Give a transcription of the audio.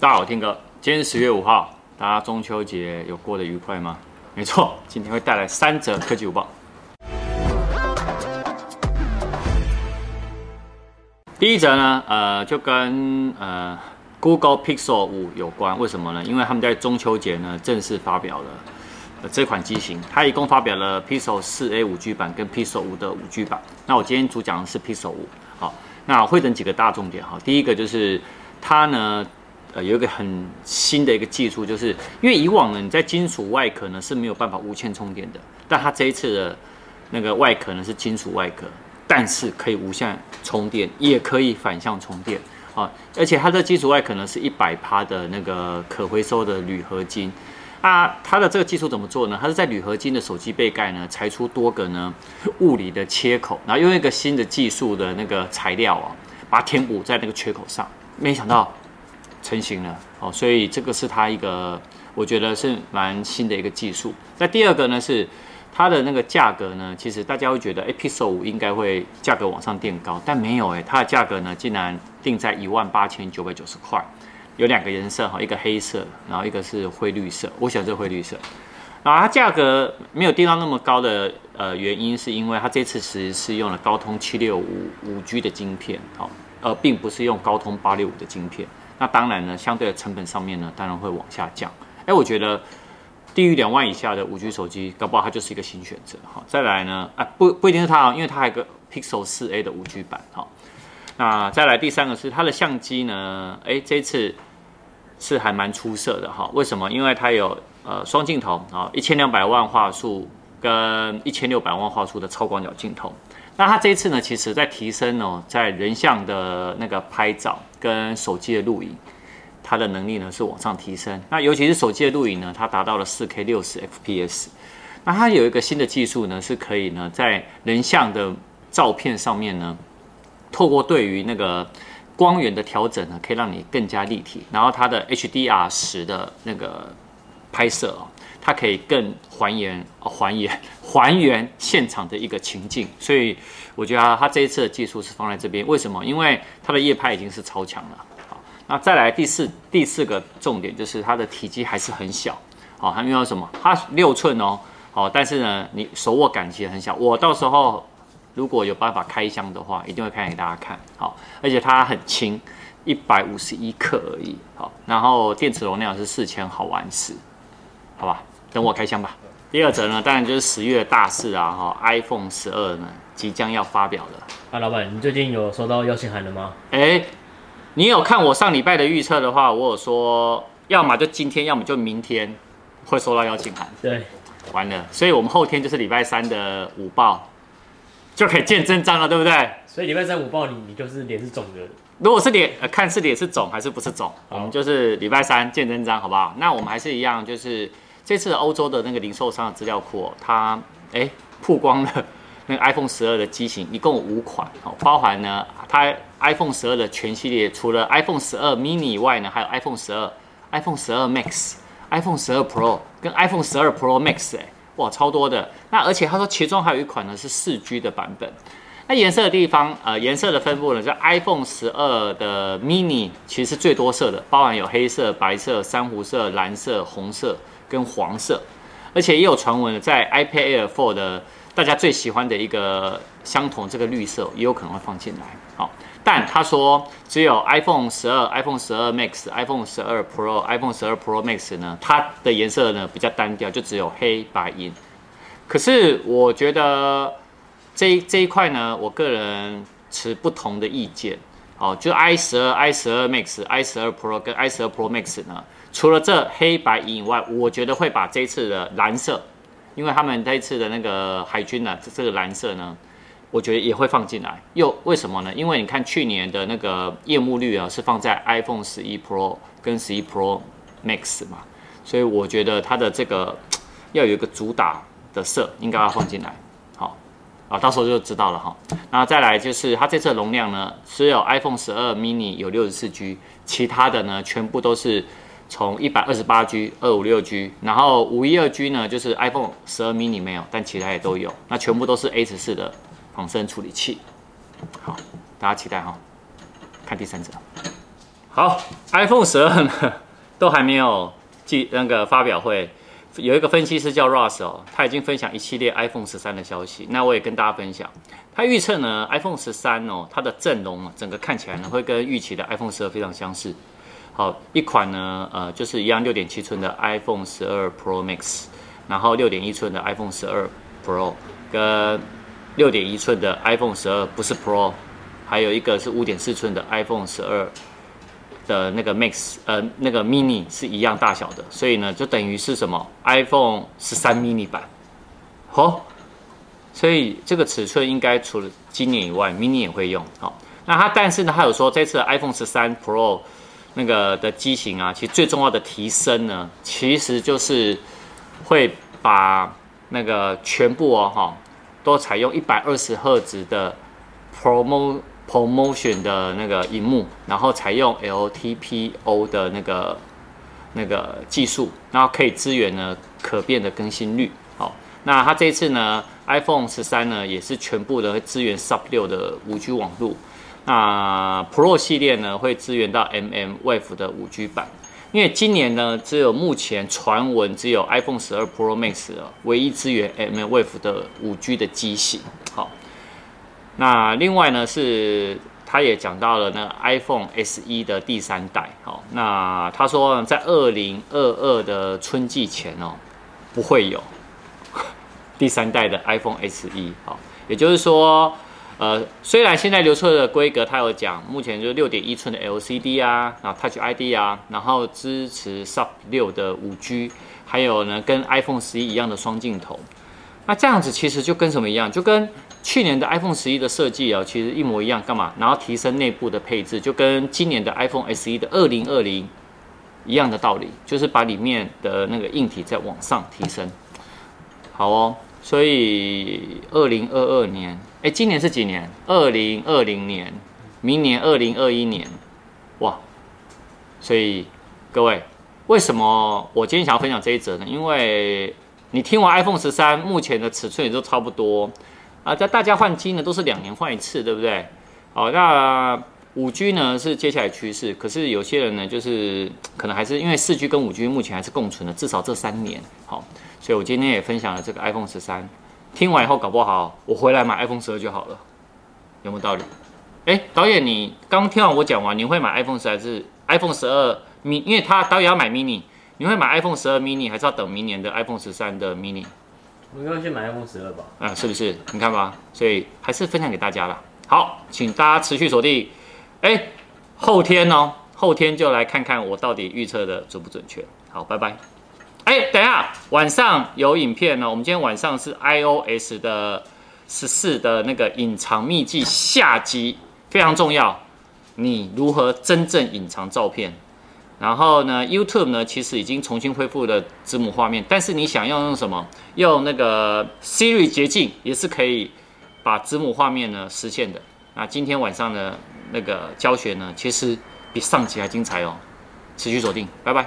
大家好，天哥，今天十月五号，大家中秋节有过得愉快吗？没错，今天会带来三则科技午报。第一则呢，呃，就跟呃 Google Pixel 五有关，为什么呢？因为他们在中秋节呢正式发表了、呃、这款机型，它一共发表了 Pixel 四 A 五 G 版跟 Pixel 五的五 G 版。那我今天主讲的是 Pixel 五，好，那会整几个大重点哈。第一个就是它呢。有一个很新的一个技术，就是因为以往呢，你在金属外壳呢是没有办法无线充电的，但它这一次的那个外壳呢是金属外壳，但是可以无线充电，也可以反向充电啊，而且它的金属外壳呢是一百趴的那个可回收的铝合金啊，它的这个技术怎么做呢？它是在铝合金的手机背盖呢裁出多个呢物理的切口，然后用一个新的技术的那个材料啊，把它填补在那个缺口上，没想到。成型了哦，所以这个是它一个，我觉得是蛮新的一个技术。那第二个呢是它的那个价格呢，其实大家会觉得，哎，Pixel 五应该会价格往上垫高，但没有哎，它的价格呢竟然定在一万八千九百九十块，有两个颜色哈，一个黑色，然后一个是灰绿色，我喜欢这灰绿色。然后，它价格没有定到那么高的呃原因，是因为它这次其实是用了高通七六五五 G 的晶片，好，而并不是用高通八六五的晶片。那当然呢，相对的成本上面呢，当然会往下降。哎，我觉得低于两万以下的五 G 手机，搞不好它就是一个新选择。好，再来呢，啊，不不一定是它啊，因为它还有个 Pixel 四 A 的五 G 版。好，那再来第三个是它的相机呢，哎，这次是还蛮出色的哈。为什么？因为它有呃双镜头啊，一千两百万画素跟一千六百万画素的超广角镜头。那它这一次呢，其实在提升哦，在人像的那个拍照跟手机的录影，它的能力呢是往上提升。那尤其是手机的录影呢，它达到了四 K 六十 FPS。那它有一个新的技术呢，是可以呢在人像的照片上面呢，透过对于那个光源的调整呢，可以让你更加立体。然后它的 HDR 十的那个拍摄哦。它可以更还原、还原、还原现场的一个情境，所以我觉得它这一次的技术是放在这边。为什么？因为它的夜拍已经是超强了。好，那再来第四第四个重点就是它的体积还是很小。好，还没有什么？它六寸哦。好，但是呢，你手握感其实很小。我到时候如果有办法开箱的话，一定会开给大家看。好，而且它很轻，一百五十一克而已。好，然后电池容量是四千毫安时，好吧？等我开箱吧。第二则呢，当然就是十月大事啊，哈，iPhone 十二呢即将要发表了。啊，老板，你最近有收到邀请函了吗？哎，你有看我上礼拜的预测的话，我有说，要么就今天，要么就明天会收到邀请函。对，完了，所以我们后天就是礼拜三的午报就可以见真章了，对不对？所以礼拜三午报你你就是脸是肿的。如果是脸，呃，看是脸是肿还是不是肿，我们就是礼拜三见真章，好不好？那我们还是一样，就是。这次欧洲的那个零售商的资料库，它哎曝光了那个 iPhone 十二的机型，一共五款哦，包含呢它 iPhone 十二的全系列，除了 iPhone 十二 mini 以外呢，还有 iPhone 十二、iPhone 十二 Max、iPhone 十二 Pro 跟 iPhone 十二 Pro Max，哎哇超多的。那而且他说其中还有一款呢是四 G 的版本。那颜色的地方，呃颜色的分布呢，就 iPhone 十二的 mini 其实是最多色的，包含有黑色、白色、珊瑚色、蓝色、红色。跟黄色，而且也有传闻在 iPad Air 4的大家最喜欢的一个相同这个绿色也有可能会放进来。好，但他说只有 iPhone 十二、iPhone 十二 Max、iPhone 十二 Pro、iPhone 十二 Pro Max 呢，它的颜色呢比较单调，就只有黑白银。可是我觉得这这一块呢，我个人持不同的意见。哦，就 i 十二、i 十二 Max、i 十二 Pro 跟 i 十二 Pro Max 呢。除了这黑白以外，我觉得会把这次的蓝色，因为他们这次的那个海军呢，这这个蓝色呢，我觉得也会放进来。又为什么呢？因为你看去年的那个夜幕绿啊，是放在 iPhone 十一 Pro 跟十一 Pro Max 嘛，所以我觉得它的这个要有一个主打的色，应该要放进来。好，啊，到时候就知道了哈。那再来就是它这次容量呢，只有 iPhone 十二 mini 有六十四 G，其他的呢全部都是。从一百二十八 G、二五六 G，然后五一二 G 呢，就是 iPhone 十二 mini 没有，但其他也都有。那全部都是 A 十四的仿生处理器。好，大家期待哈，看第三者。好，iPhone 十二呢都还没有记那个发表会，有一个分析师叫 Ross 哦，他已经分享一系列 iPhone 十三的消息，那我也跟大家分享，他预测呢 iPhone 十三哦，它的阵容整个看起来呢会跟预期的 iPhone 十二非常相似。好，一款呢呃就是一样六点七寸的 iPhone 十二 Pro Max，然后六点一寸的 iPhone 十二 Pro 跟六点一寸的 iPhone 十二不是 Pro，还有一个是五点四寸的 iPhone 十二。的那个 Max，呃，那个 Mini 是一样大小的，所以呢，就等于是什么 iPhone 十三 Mini 版，好、哦，所以这个尺寸应该除了今年以外，Mini 也会用。好、哦，那它但是呢，它有说这次 iPhone 十三 Pro 那个的机型啊，其实最重要的提升呢，其实就是会把那个全部哦哈、都采用一百二十赫兹的 Promo。ProMotion 的那个荧幕，然后采用 LTPO 的那个那个技术，然后可以支援呢可变的更新率。好，那它这次呢，iPhone 十三呢也是全部的支援 Sub 六的五 G 网络。那 Pro 系列呢会支援到 mmWave 的五 G 版，因为今年呢只有目前传闻只有 iPhone 十二 Pro Max 唯一支援 mmWave 的五 G 的机型。好。那另外呢，是他也讲到了那个 iPhone SE 的第三代，好，那他说在二零二二的春季前哦，不会有 第三代的 iPhone SE，好，也就是说，呃，虽然现在流出的规格它有讲，目前就是六点一寸的 LCD 啊，然后 Touch ID 啊，然后支持 Sub 六的五 G，还有呢跟 iPhone 十一一样的双镜头，那这样子其实就跟什么一样，就跟去年的 iPhone 十一的设计啊，其实一模一样，干嘛？然后提升内部的配置，就跟今年的 iPhone SE 的二零二零一样的道理，就是把里面的那个硬体再往上提升。好哦，所以二零二二年，哎，今年是几年？二零二零年，明年二零二一年，哇！所以各位，为什么我今天想要分享这一则呢？因为你听完 iPhone 十三，目前的尺寸也都差不多。啊，在大家换机呢，都是两年换一次，对不对？好，那五 G 呢是接下来趋势，可是有些人呢，就是可能还是因为四 G 跟五 G 目前还是共存的，至少这三年。好，所以我今天也分享了这个 iPhone 十三，听完以后搞不好我回来买 iPhone 十二就好了，有没有道理？哎，导演，你刚听完我讲完，你会买 iPhone 十还是 iPhone 十二 mini？因为他导演要买 mini，你会买 iPhone 十二 mini 还是要等明年的 iPhone 十三的 mini？我应该去买 iPhone 十二吧？啊，是不是？你看吧，所以还是分享给大家了。好，请大家持续锁定。哎，后天哦，后天就来看看我到底预测的准不准确。好，拜拜。哎，等一下，晚上有影片呢。我们今天晚上是 iOS 的十四的那个隐藏秘技下集，非常重要。你如何真正隐藏照片？然后呢，YouTube 呢，其实已经重新恢复了子母画面，但是你想要用什么？用那个 Siri 捷径也是可以把子母画面呢实现的。那今天晚上的那个教学呢，其实比上集还精彩哦，持续锁定，拜拜。